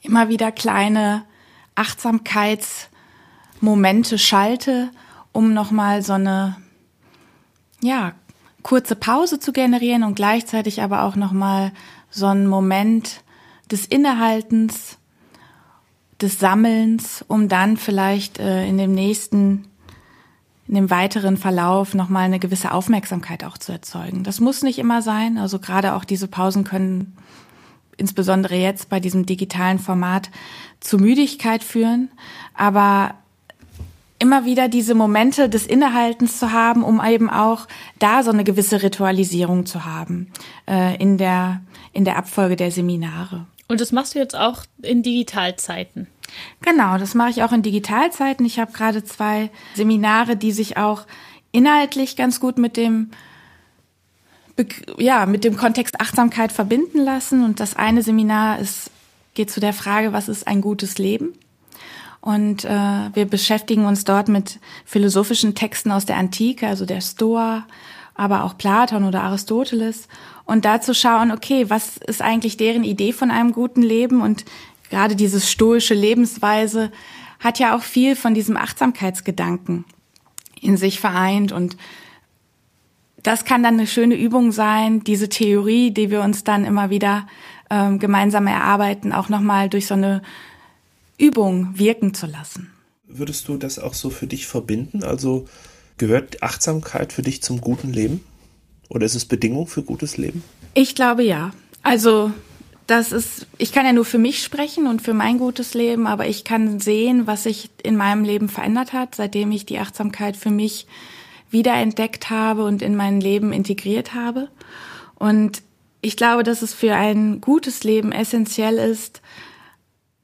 immer wieder kleine Achtsamkeitsmomente schalte, um nochmal so eine, ja, kurze Pause zu generieren und gleichzeitig aber auch nochmal so einen Moment des Innehaltens, des Sammelns, um dann vielleicht äh, in dem nächsten in dem weiteren Verlauf nochmal eine gewisse Aufmerksamkeit auch zu erzeugen. Das muss nicht immer sein. Also gerade auch diese Pausen können insbesondere jetzt bei diesem digitalen Format zu Müdigkeit führen. Aber immer wieder diese Momente des Innehaltens zu haben, um eben auch da so eine gewisse Ritualisierung zu haben äh, in der in der Abfolge der Seminare. Und das machst du jetzt auch in Digitalzeiten. Genau, das mache ich auch in Digitalzeiten. Ich habe gerade zwei Seminare, die sich auch inhaltlich ganz gut mit dem ja, mit dem Kontext Achtsamkeit verbinden lassen. Und das eine Seminar ist, geht zu der Frage, was ist ein gutes Leben? Und äh, wir beschäftigen uns dort mit philosophischen Texten aus der Antike, also der Stoa, aber auch Platon oder Aristoteles. Und dazu schauen, okay, was ist eigentlich deren Idee von einem guten Leben? Und gerade diese stoische Lebensweise hat ja auch viel von diesem Achtsamkeitsgedanken in sich vereint. Und das kann dann eine schöne Übung sein, diese Theorie, die wir uns dann immer wieder ähm, gemeinsam erarbeiten, auch nochmal durch so eine Übung wirken zu lassen. Würdest du das auch so für dich verbinden? Also gehört Achtsamkeit für dich zum guten Leben? Oder ist es Bedingung für gutes Leben? Ich glaube ja. Also das ist, ich kann ja nur für mich sprechen und für mein gutes Leben, aber ich kann sehen, was sich in meinem Leben verändert hat, seitdem ich die Achtsamkeit für mich wiederentdeckt habe und in mein Leben integriert habe. Und ich glaube, dass es für ein gutes Leben essentiell ist,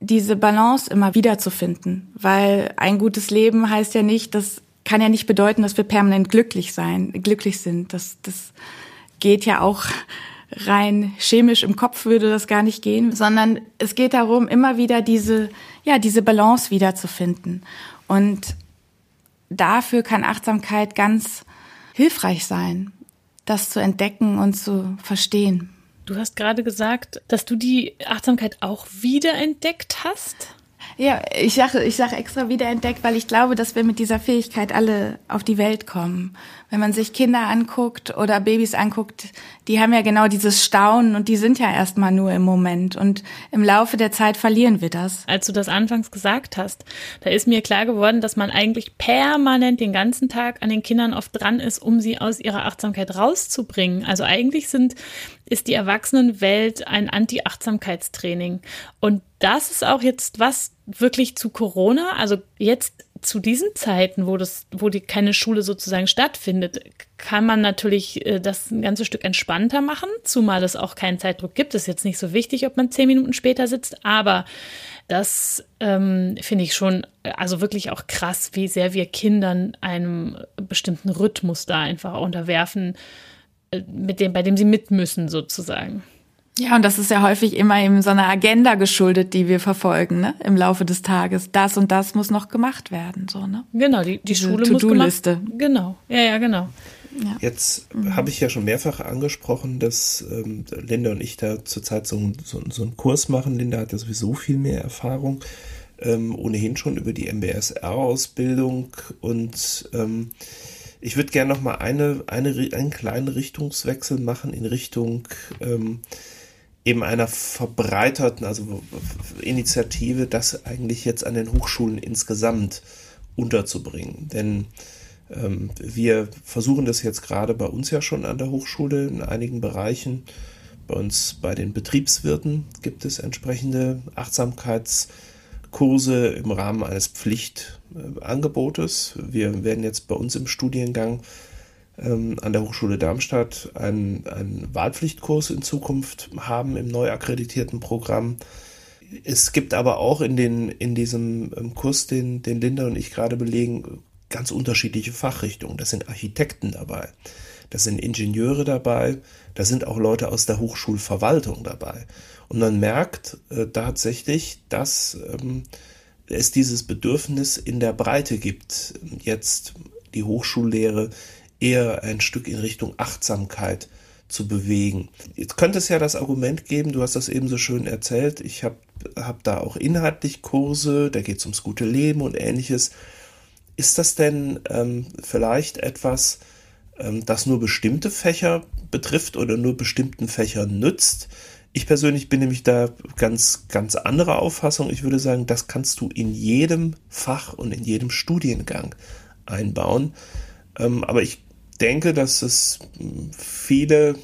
diese Balance immer wieder zu finden, weil ein gutes Leben heißt ja nicht, das kann ja nicht bedeuten, dass wir permanent glücklich sein, glücklich sind. Das, das geht ja auch rein chemisch im Kopf würde das gar nicht gehen, sondern es geht darum, immer wieder diese, ja, diese Balance wiederzufinden. Und dafür kann Achtsamkeit ganz hilfreich sein, das zu entdecken und zu verstehen. Du hast gerade gesagt, dass du die Achtsamkeit auch wiederentdeckt hast. Ja, ich sage ich sag extra wiederentdeckt, weil ich glaube, dass wir mit dieser Fähigkeit alle auf die Welt kommen. Wenn man sich Kinder anguckt oder Babys anguckt, die haben ja genau dieses Staunen und die sind ja erstmal nur im Moment. Und im Laufe der Zeit verlieren wir das. Als du das anfangs gesagt hast, da ist mir klar geworden, dass man eigentlich permanent den ganzen Tag an den Kindern oft dran ist, um sie aus ihrer Achtsamkeit rauszubringen. Also eigentlich sind ist die Erwachsenenwelt ein Anti-Achtsamkeitstraining. Und das ist auch jetzt was wirklich zu Corona, also jetzt zu diesen Zeiten, wo das, wo die keine Schule sozusagen stattfindet, kann man natürlich äh, das ein ganzes Stück entspannter machen, zumal es auch keinen Zeitdruck gibt. Das ist jetzt nicht so wichtig, ob man zehn Minuten später sitzt, aber das ähm, finde ich schon, also wirklich auch krass, wie sehr wir Kindern einem bestimmten Rhythmus da einfach unterwerfen mit dem, bei dem sie mit müssen sozusagen. Ja, und das ist ja häufig immer eben so eine Agenda geschuldet, die wir verfolgen, ne? Im Laufe des Tages. Das und das muss noch gemacht werden, so, ne? Genau, die, die Schule muss gemacht Genau, ja, ja, genau. Ja. Jetzt mhm. habe ich ja schon mehrfach angesprochen, dass ähm, Linda und ich da zurzeit so, so, so einen Kurs machen. Linda hat ja sowieso viel mehr Erfahrung, ähm, ohnehin schon über die MBSR-Ausbildung und ähm, ich würde gerne noch mal eine, eine, einen kleinen Richtungswechsel machen in Richtung ähm, eben einer verbreiterten, also Initiative, das eigentlich jetzt an den Hochschulen insgesamt unterzubringen. Denn ähm, wir versuchen das jetzt gerade bei uns ja schon an der Hochschule in einigen Bereichen. Bei uns bei den Betriebswirten gibt es entsprechende Achtsamkeits- Kurse im Rahmen eines Pflichtangebotes. Wir werden jetzt bei uns im Studiengang ähm, an der Hochschule Darmstadt einen, einen Wahlpflichtkurs in Zukunft haben im neu akkreditierten Programm. Es gibt aber auch in, den, in diesem ähm, Kurs, den, den Linda und ich gerade belegen, ganz unterschiedliche Fachrichtungen. Das sind Architekten dabei, das sind Ingenieure dabei, da sind auch Leute aus der Hochschulverwaltung dabei. Und man merkt äh, tatsächlich, dass ähm, es dieses Bedürfnis in der Breite gibt, jetzt die Hochschullehre eher ein Stück in Richtung Achtsamkeit zu bewegen. Jetzt könnte es ja das Argument geben, du hast das eben so schön erzählt, ich habe hab da auch inhaltlich Kurse, da geht es ums gute Leben und ähnliches. Ist das denn ähm, vielleicht etwas, ähm, das nur bestimmte Fächer betrifft oder nur bestimmten Fächern nützt? Ich persönlich bin nämlich da ganz, ganz anderer Auffassung. Ich würde sagen, das kannst du in jedem Fach und in jedem Studiengang einbauen. Ähm, aber ich denke, dass es viele,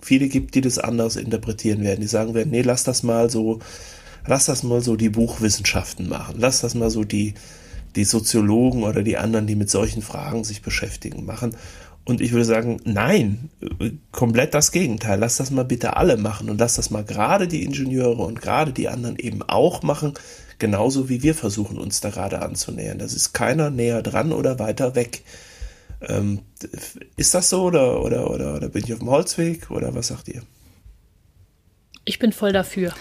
viele gibt, die das anders interpretieren werden. Die sagen werden, nee, lass das mal so, lass das mal so die Buchwissenschaften machen. Lass das mal so die, die Soziologen oder die anderen, die mit solchen Fragen sich beschäftigen, machen. Und ich würde sagen, nein, komplett das Gegenteil. Lass das mal bitte alle machen und lass das mal gerade die Ingenieure und gerade die anderen eben auch machen, genauso wie wir versuchen, uns da gerade anzunähern. Das ist keiner näher dran oder weiter weg. Ähm, ist das so oder, oder, oder, oder bin ich auf dem Holzweg oder was sagt ihr? Ich bin voll dafür.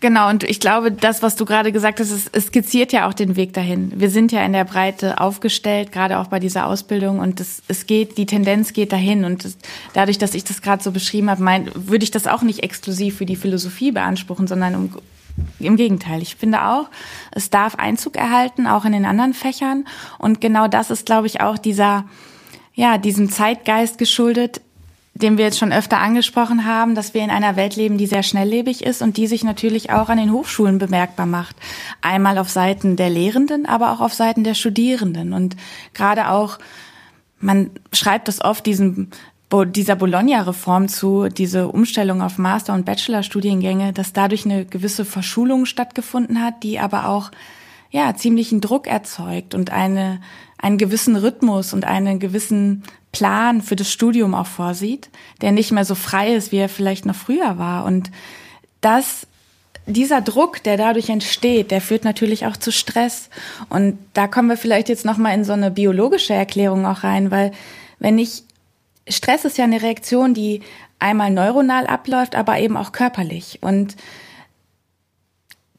Genau, und ich glaube, das, was du gerade gesagt hast, es, skizziert ja auch den Weg dahin. Wir sind ja in der Breite aufgestellt, gerade auch bei dieser Ausbildung, und es, es geht, die Tendenz geht dahin. Und das, dadurch, dass ich das gerade so beschrieben habe, mein, würde ich das auch nicht exklusiv für die Philosophie beanspruchen, sondern um, im Gegenteil. Ich finde auch, es darf Einzug erhalten, auch in den anderen Fächern. Und genau das ist, glaube ich, auch dieser, ja, diesem Zeitgeist geschuldet, den wir jetzt schon öfter angesprochen haben, dass wir in einer Welt leben, die sehr schnelllebig ist und die sich natürlich auch an den Hochschulen bemerkbar macht. Einmal auf Seiten der Lehrenden, aber auch auf Seiten der Studierenden. Und gerade auch, man schreibt es oft diesem dieser Bologna-Reform zu, diese Umstellung auf Master- und Bachelor-Studiengänge, dass dadurch eine gewisse Verschulung stattgefunden hat, die aber auch ja ziemlichen Druck erzeugt und eine einen gewissen Rhythmus und einen gewissen Plan für das Studium auch vorsieht, der nicht mehr so frei ist, wie er vielleicht noch früher war. Und das, dieser Druck, der dadurch entsteht, der führt natürlich auch zu Stress. Und da kommen wir vielleicht jetzt nochmal in so eine biologische Erklärung auch rein, weil wenn ich, Stress ist ja eine Reaktion, die einmal neuronal abläuft, aber eben auch körperlich. Und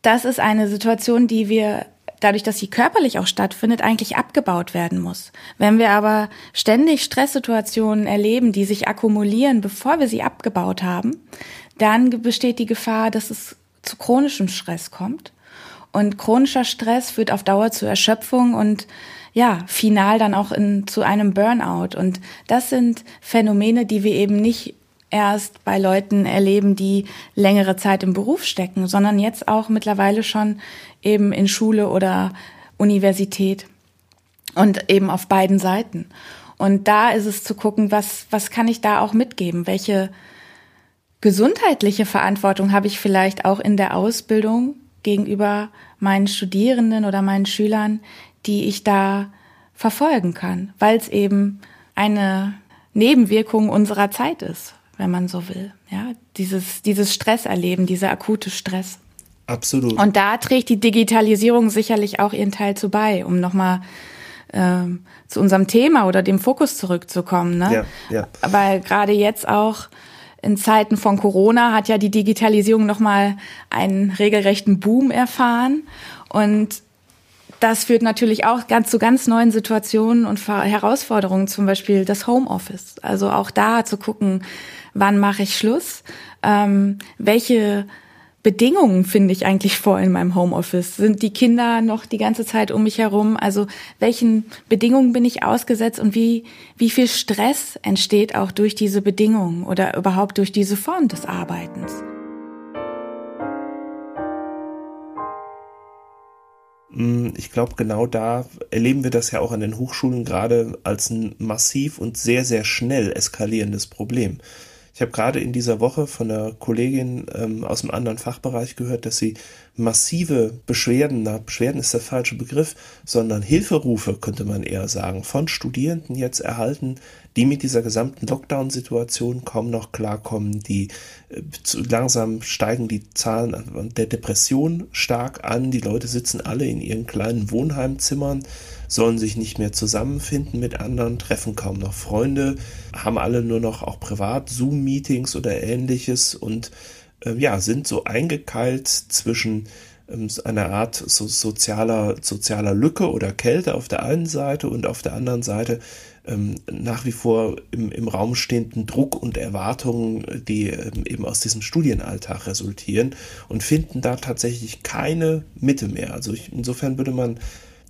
das ist eine Situation, die wir dadurch, dass sie körperlich auch stattfindet, eigentlich abgebaut werden muss. Wenn wir aber ständig Stresssituationen erleben, die sich akkumulieren, bevor wir sie abgebaut haben, dann besteht die Gefahr, dass es zu chronischem Stress kommt. Und chronischer Stress führt auf Dauer zu Erschöpfung und ja, final dann auch in, zu einem Burnout. Und das sind Phänomene, die wir eben nicht erst bei Leuten erleben, die längere Zeit im Beruf stecken, sondern jetzt auch mittlerweile schon eben in Schule oder Universität und eben auf beiden Seiten. Und da ist es zu gucken, was, was kann ich da auch mitgeben? Welche gesundheitliche Verantwortung habe ich vielleicht auch in der Ausbildung gegenüber meinen Studierenden oder meinen Schülern, die ich da verfolgen kann, weil es eben eine Nebenwirkung unserer Zeit ist wenn man so will. Ja, dieses, dieses Stresserleben, dieser akute Stress. Absolut. Und da trägt die Digitalisierung sicherlich auch ihren Teil zu bei, um nochmal ähm, zu unserem Thema oder dem Fokus zurückzukommen. Ne? Ja, ja. Weil gerade jetzt auch in Zeiten von Corona hat ja die Digitalisierung nochmal einen regelrechten Boom erfahren. Und das führt natürlich auch ganz zu ganz neuen Situationen und Herausforderungen, zum Beispiel das Homeoffice. Also auch da zu gucken, wann mache ich Schluss, ähm, welche Bedingungen finde ich eigentlich vor in meinem Homeoffice? Sind die Kinder noch die ganze Zeit um mich herum? Also welchen Bedingungen bin ich ausgesetzt und wie, wie viel Stress entsteht auch durch diese Bedingungen oder überhaupt durch diese Form des Arbeitens? Hm, ich glaube, genau da erleben wir das ja auch an den Hochschulen gerade als ein massiv und sehr, sehr schnell eskalierendes Problem. Ich habe gerade in dieser Woche von einer Kollegin ähm, aus einem anderen Fachbereich gehört, dass sie massive Beschwerden, na, Beschwerden ist der falsche Begriff, sondern Hilferufe, könnte man eher sagen, von Studierenden jetzt erhalten, die mit dieser gesamten Lockdown-Situation kaum noch klarkommen, die äh, zu, langsam steigen die Zahlen der Depression stark an, die Leute sitzen alle in ihren kleinen Wohnheimzimmern, sollen sich nicht mehr zusammenfinden mit anderen, treffen kaum noch Freunde, haben alle nur noch auch privat Zoom-Meetings oder ähnliches und äh, ja, sind so eingekeilt zwischen ähm, einer Art so sozialer, sozialer Lücke oder Kälte auf der einen Seite und auf der anderen Seite ähm, nach wie vor im, im Raum stehenden Druck und Erwartungen, die ähm, eben aus diesem Studienalltag resultieren und finden da tatsächlich keine Mitte mehr. Also ich, insofern würde man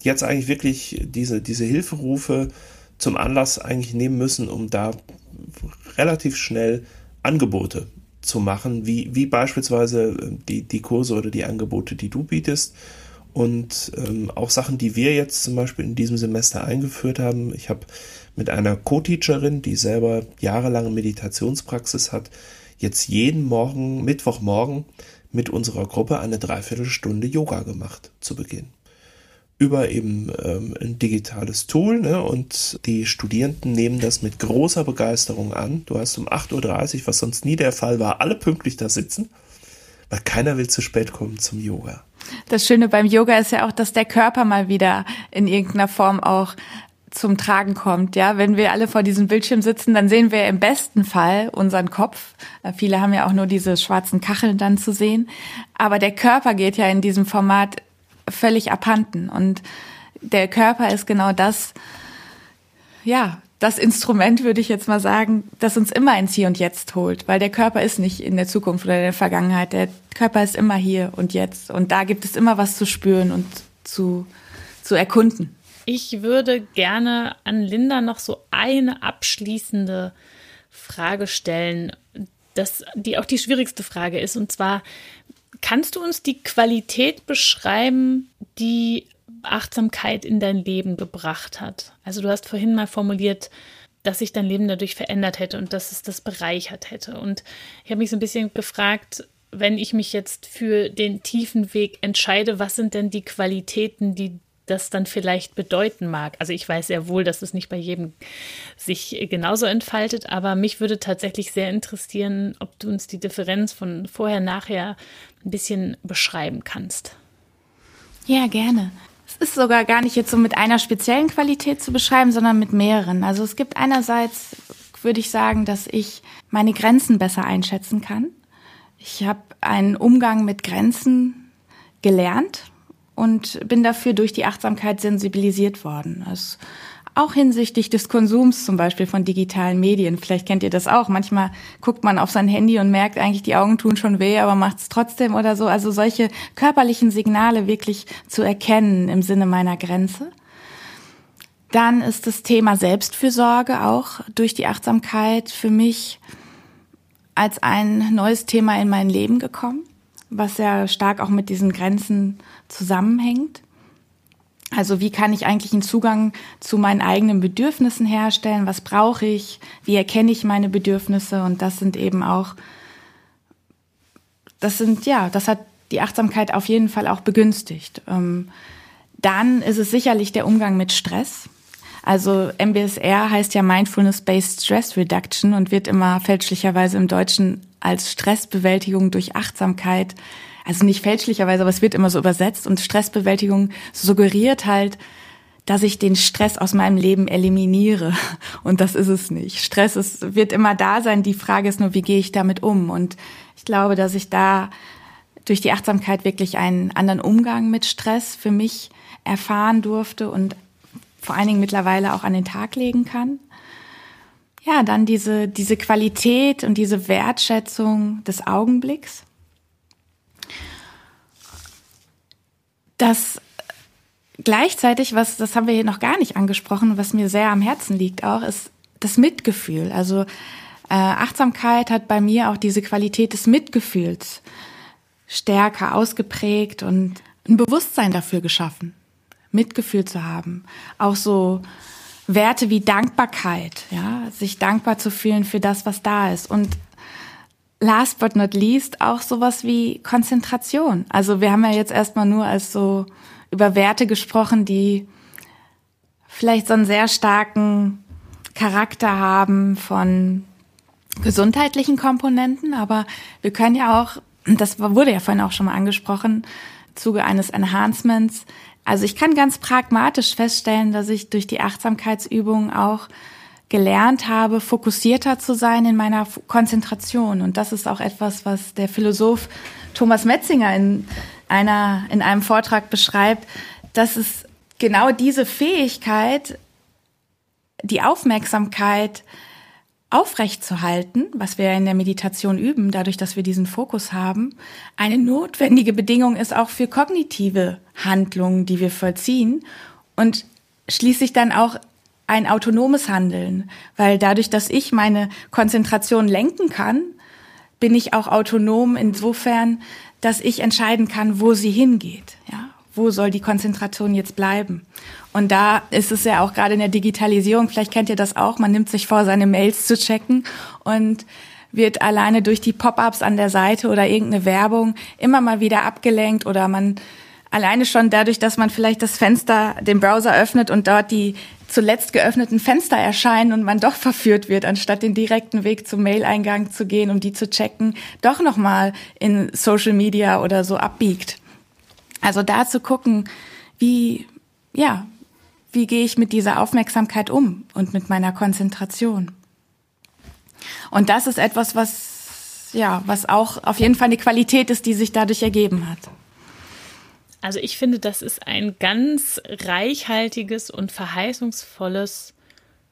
jetzt eigentlich wirklich diese, diese Hilferufe zum Anlass eigentlich nehmen müssen, um da relativ schnell Angebote zu machen, wie, wie beispielsweise äh, die, die Kurse oder die Angebote, die du bietest Und ähm, auch Sachen, die wir jetzt zum Beispiel in diesem Semester eingeführt haben. Ich habe mit einer Co-Teacherin, die selber jahrelange Meditationspraxis hat, jetzt jeden Morgen, Mittwochmorgen, mit unserer Gruppe eine Dreiviertelstunde Yoga gemacht zu Beginn. Über eben ähm, ein digitales Tool ne? und die Studierenden nehmen das mit großer Begeisterung an. Du hast um 8.30 Uhr, was sonst nie der Fall war, alle pünktlich da sitzen, weil keiner will zu spät kommen zum Yoga. Das Schöne beim Yoga ist ja auch, dass der Körper mal wieder in irgendeiner Form auch zum Tragen kommt. Ja, wenn wir alle vor diesem Bildschirm sitzen, dann sehen wir im besten Fall unseren Kopf. Äh, viele haben ja auch nur diese schwarzen Kacheln dann zu sehen. Aber der Körper geht ja in diesem Format völlig abhanden. Und der Körper ist genau das, ja, das Instrument, würde ich jetzt mal sagen, das uns immer ins Hier und Jetzt holt. Weil der Körper ist nicht in der Zukunft oder in der Vergangenheit. Der Körper ist immer hier und jetzt. Und da gibt es immer was zu spüren und zu, zu erkunden. Ich würde gerne an Linda noch so eine abschließende Frage stellen, das, die auch die schwierigste Frage ist. Und zwar, kannst du uns die Qualität beschreiben, die Achtsamkeit in dein Leben gebracht hat? Also du hast vorhin mal formuliert, dass sich dein Leben dadurch verändert hätte und dass es das bereichert hätte. Und ich habe mich so ein bisschen gefragt, wenn ich mich jetzt für den tiefen Weg entscheide, was sind denn die Qualitäten, die das dann vielleicht bedeuten mag. Also ich weiß sehr wohl, dass es nicht bei jedem sich genauso entfaltet, aber mich würde tatsächlich sehr interessieren, ob du uns die Differenz von vorher, nachher ein bisschen beschreiben kannst. Ja, gerne. Es ist sogar gar nicht jetzt so mit einer speziellen Qualität zu beschreiben, sondern mit mehreren. Also es gibt einerseits, würde ich sagen, dass ich meine Grenzen besser einschätzen kann. Ich habe einen Umgang mit Grenzen gelernt und bin dafür durch die Achtsamkeit sensibilisiert worden. Das auch hinsichtlich des Konsums zum Beispiel von digitalen Medien. Vielleicht kennt ihr das auch. Manchmal guckt man auf sein Handy und merkt eigentlich, die Augen tun schon weh, aber macht es trotzdem oder so. Also solche körperlichen Signale wirklich zu erkennen im Sinne meiner Grenze. Dann ist das Thema Selbstfürsorge auch durch die Achtsamkeit für mich als ein neues Thema in mein Leben gekommen, was sehr stark auch mit diesen Grenzen zusammenhängt. Also wie kann ich eigentlich einen Zugang zu meinen eigenen Bedürfnissen herstellen? Was brauche ich? Wie erkenne ich meine Bedürfnisse? Und das sind eben auch, das sind, ja, das hat die Achtsamkeit auf jeden Fall auch begünstigt. Ähm, dann ist es sicherlich der Umgang mit Stress. Also MBSR heißt ja Mindfulness-Based Stress Reduction und wird immer fälschlicherweise im Deutschen als Stressbewältigung durch Achtsamkeit also nicht fälschlicherweise, aber es wird immer so übersetzt und Stressbewältigung suggeriert halt, dass ich den Stress aus meinem Leben eliminiere. Und das ist es nicht. Stress ist, wird immer da sein. Die Frage ist nur, wie gehe ich damit um? Und ich glaube, dass ich da durch die Achtsamkeit wirklich einen anderen Umgang mit Stress für mich erfahren durfte und vor allen Dingen mittlerweile auch an den Tag legen kann. Ja, dann diese, diese Qualität und diese Wertschätzung des Augenblicks. dass gleichzeitig, was, das haben wir hier noch gar nicht angesprochen, was mir sehr am Herzen liegt auch, ist das Mitgefühl. Also äh, Achtsamkeit hat bei mir auch diese Qualität des Mitgefühls stärker ausgeprägt und ein Bewusstsein dafür geschaffen, Mitgefühl zu haben. Auch so Werte wie Dankbarkeit, ja, sich dankbar zu fühlen für das, was da ist und last but not least auch sowas wie Konzentration. Also wir haben ja jetzt erstmal nur als so über Werte gesprochen, die vielleicht so einen sehr starken Charakter haben von gesundheitlichen Komponenten, aber wir können ja auch, das wurde ja vorhin auch schon mal angesprochen, im Zuge eines Enhancements. Also ich kann ganz pragmatisch feststellen, dass ich durch die Achtsamkeitsübungen auch gelernt habe, fokussierter zu sein in meiner Konzentration. Und das ist auch etwas, was der Philosoph Thomas Metzinger in einer, in einem Vortrag beschreibt, dass es genau diese Fähigkeit, die Aufmerksamkeit aufrechtzuhalten, was wir in der Meditation üben, dadurch, dass wir diesen Fokus haben, eine notwendige Bedingung ist auch für kognitive Handlungen, die wir vollziehen und schließlich dann auch ein autonomes Handeln, weil dadurch, dass ich meine Konzentration lenken kann, bin ich auch autonom insofern, dass ich entscheiden kann, wo sie hingeht, ja, wo soll die Konzentration jetzt bleiben? Und da ist es ja auch gerade in der Digitalisierung, vielleicht kennt ihr das auch, man nimmt sich vor, seine Mails zu checken und wird alleine durch die Pop-ups an der Seite oder irgendeine Werbung immer mal wieder abgelenkt oder man alleine schon dadurch, dass man vielleicht das Fenster, den Browser öffnet und dort die zuletzt geöffneten Fenster erscheinen und man doch verführt wird, anstatt den direkten Weg zum Mail-Eingang zu gehen, um die zu checken, doch nochmal in Social Media oder so abbiegt. Also da zu gucken, wie, ja, wie gehe ich mit dieser Aufmerksamkeit um und mit meiner Konzentration. Und das ist etwas, was, ja, was auch auf jeden Fall eine Qualität ist, die sich dadurch ergeben hat. Also ich finde, das ist ein ganz reichhaltiges und verheißungsvolles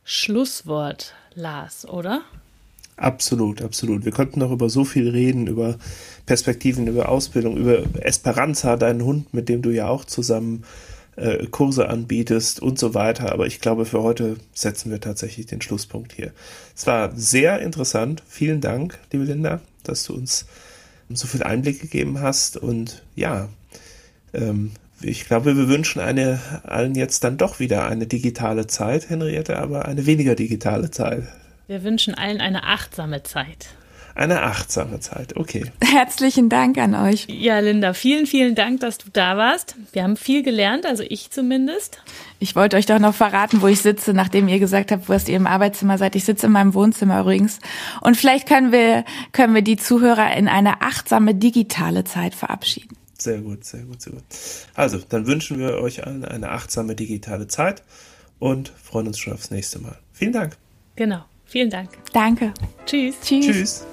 Schlusswort, Lars, oder? Absolut, absolut. Wir konnten noch über so viel reden, über Perspektiven, über Ausbildung, über Esperanza, deinen Hund, mit dem du ja auch zusammen äh, Kurse anbietest und so weiter. Aber ich glaube, für heute setzen wir tatsächlich den Schlusspunkt hier. Es war sehr interessant. Vielen Dank, liebe Linda, dass du uns so viel Einblick gegeben hast. Und ja, ähm, ich glaube, wir wünschen eine, allen jetzt dann doch wieder eine digitale Zeit, Henriette, aber eine weniger digitale Zeit. Wir wünschen allen eine achtsame Zeit. Eine achtsame Zeit, okay. Herzlichen Dank an euch. Ja, Linda, vielen, vielen Dank, dass du da warst. Wir haben viel gelernt, also ich zumindest. Ich wollte euch doch noch verraten, wo ich sitze, nachdem ihr gesagt habt, wo ihr im Arbeitszimmer seid. Ich sitze in meinem Wohnzimmer übrigens. Und vielleicht können wir, können wir die Zuhörer in eine achtsame digitale Zeit verabschieden. Sehr gut, sehr gut, sehr gut. Also, dann wünschen wir euch allen eine achtsame digitale Zeit und freuen uns schon aufs nächste Mal. Vielen Dank. Genau. Vielen Dank. Danke. Tschüss. Tschüss. Tschüss.